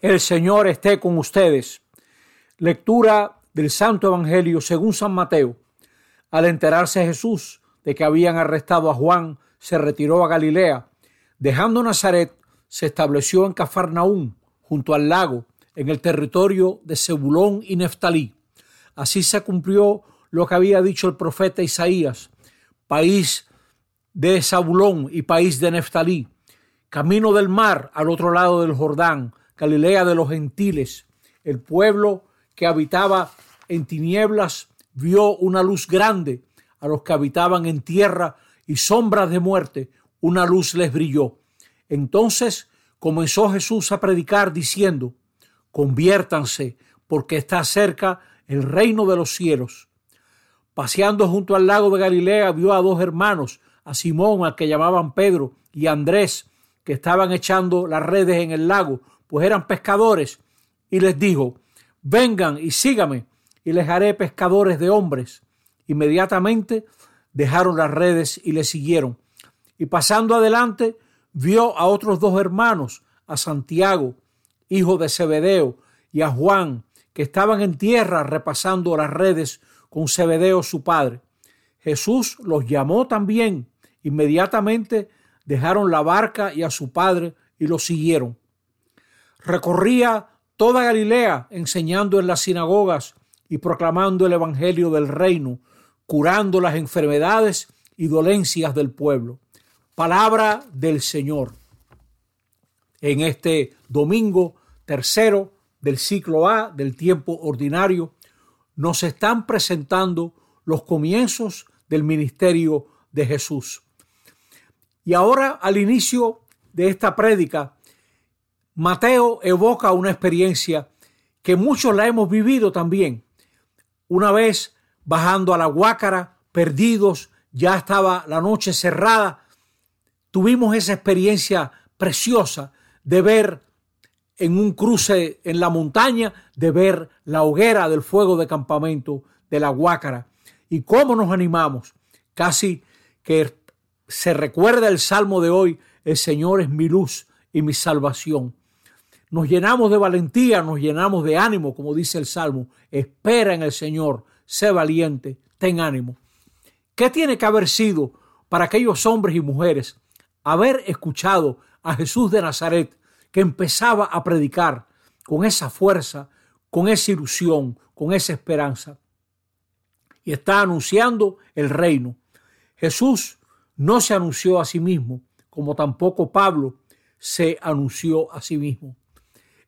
El Señor esté con ustedes. Lectura del Santo Evangelio según San Mateo. Al enterarse Jesús de que habían arrestado a Juan, se retiró a Galilea. Dejando Nazaret, se estableció en Cafarnaúm, junto al lago, en el territorio de Zebulón y Neftalí. Así se cumplió lo que había dicho el profeta Isaías, país de Zabulón y país de Neftalí, camino del mar al otro lado del Jordán, Galilea de los gentiles. El pueblo que habitaba en tinieblas vio una luz grande. A los que habitaban en tierra y sombras de muerte, una luz les brilló. Entonces comenzó Jesús a predicar diciendo, conviértanse, porque está cerca el reino de los cielos. Paseando junto al lago de Galilea vio a dos hermanos, a Simón, al que llamaban Pedro, y a Andrés, que estaban echando las redes en el lago, pues eran pescadores, y les dijo, vengan y sígame, y les haré pescadores de hombres. Inmediatamente dejaron las redes y le siguieron. Y pasando adelante, vio a otros dos hermanos, a Santiago, hijo de Zebedeo, y a Juan, que estaban en tierra repasando las redes con Zebedeo su padre. Jesús los llamó también. Inmediatamente dejaron la barca y a su padre y lo siguieron. Recorría toda Galilea enseñando en las sinagogas y proclamando el Evangelio del reino, curando las enfermedades y dolencias del pueblo. Palabra del Señor. En este domingo tercero del ciclo A del tiempo ordinario, nos están presentando los comienzos del ministerio de Jesús. Y ahora al inicio de esta prédica Mateo evoca una experiencia que muchos la hemos vivido también. Una vez bajando a la Guácara, perdidos, ya estaba la noche cerrada, tuvimos esa experiencia preciosa de ver en un cruce en la montaña, de ver la hoguera del fuego de campamento de la Guácara. Y cómo nos animamos. Casi que se recuerda el salmo de hoy, el Señor es mi luz y mi salvación nos llenamos de valentía, nos llenamos de ánimo, como dice el Salmo. Espera en el Señor, sé valiente, ten ánimo. ¿Qué tiene que haber sido para aquellos hombres y mujeres haber escuchado a Jesús de Nazaret que empezaba a predicar con esa fuerza, con esa ilusión, con esa esperanza? Y está anunciando el reino. Jesús no se anunció a sí mismo, como tampoco Pablo se anunció a sí mismo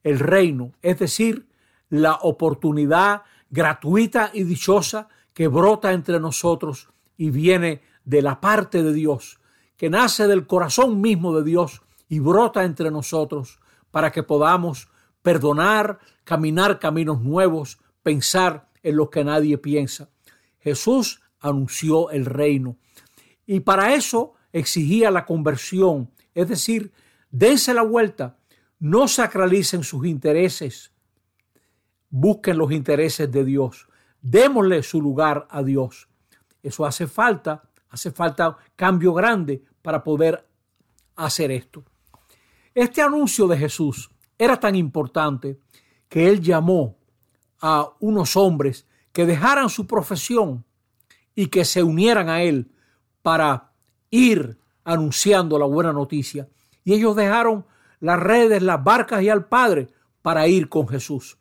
el reino, es decir, la oportunidad gratuita y dichosa que brota entre nosotros y viene de la parte de Dios, que nace del corazón mismo de Dios y brota entre nosotros para que podamos perdonar, caminar caminos nuevos, pensar en lo que nadie piensa. Jesús anunció el reino y para eso exigía la conversión, es decir, dense la vuelta, no sacralicen sus intereses. Busquen los intereses de Dios. Démosle su lugar a Dios. Eso hace falta, hace falta cambio grande para poder hacer esto. Este anuncio de Jesús era tan importante que él llamó a unos hombres que dejaran su profesión y que se unieran a él para ir anunciando la buena noticia. Y ellos dejaron las redes, las barcas y al Padre para ir con Jesús.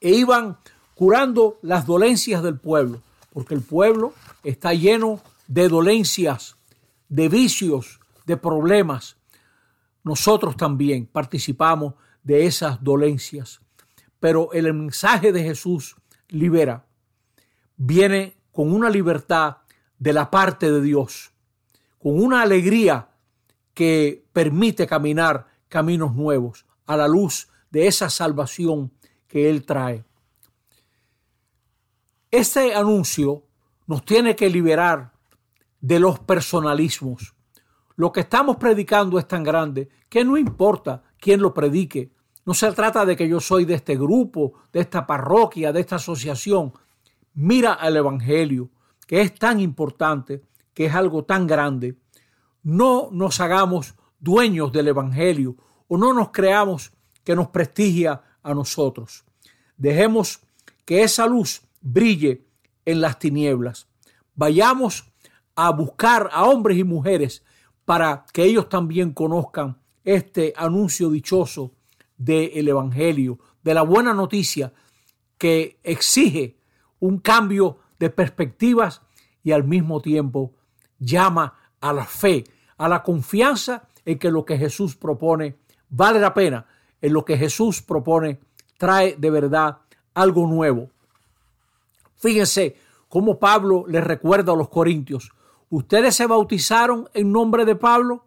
E iban curando las dolencias del pueblo, porque el pueblo está lleno de dolencias, de vicios, de problemas. Nosotros también participamos de esas dolencias. Pero el mensaje de Jesús libera. Viene con una libertad de la parte de Dios, con una alegría que permite caminar caminos nuevos a la luz de esa salvación que Él trae. Este anuncio nos tiene que liberar de los personalismos. Lo que estamos predicando es tan grande que no importa quién lo predique. No se trata de que yo soy de este grupo, de esta parroquia, de esta asociación. Mira al Evangelio, que es tan importante, que es algo tan grande no nos hagamos dueños del Evangelio o no nos creamos que nos prestigia a nosotros. Dejemos que esa luz brille en las tinieblas. Vayamos a buscar a hombres y mujeres para que ellos también conozcan este anuncio dichoso del Evangelio, de la buena noticia que exige un cambio de perspectivas y al mismo tiempo llama a la fe, a la confianza en que lo que Jesús propone vale la pena, en lo que Jesús propone trae de verdad algo nuevo. Fíjense cómo Pablo les recuerda a los corintios, ¿ustedes se bautizaron en nombre de Pablo?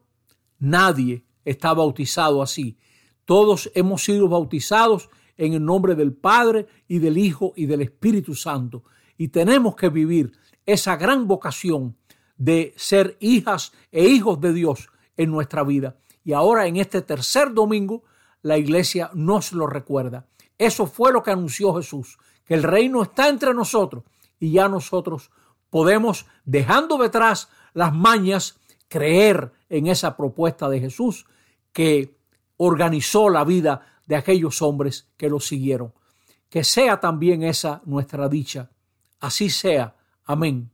Nadie está bautizado así. Todos hemos sido bautizados en el nombre del Padre y del Hijo y del Espíritu Santo. Y tenemos que vivir esa gran vocación de ser hijas e hijos de Dios en nuestra vida. Y ahora en este tercer domingo la iglesia nos lo recuerda. Eso fue lo que anunció Jesús, que el reino está entre nosotros y ya nosotros podemos, dejando detrás las mañas, creer en esa propuesta de Jesús que organizó la vida de aquellos hombres que lo siguieron. Que sea también esa nuestra dicha. Así sea. Amén.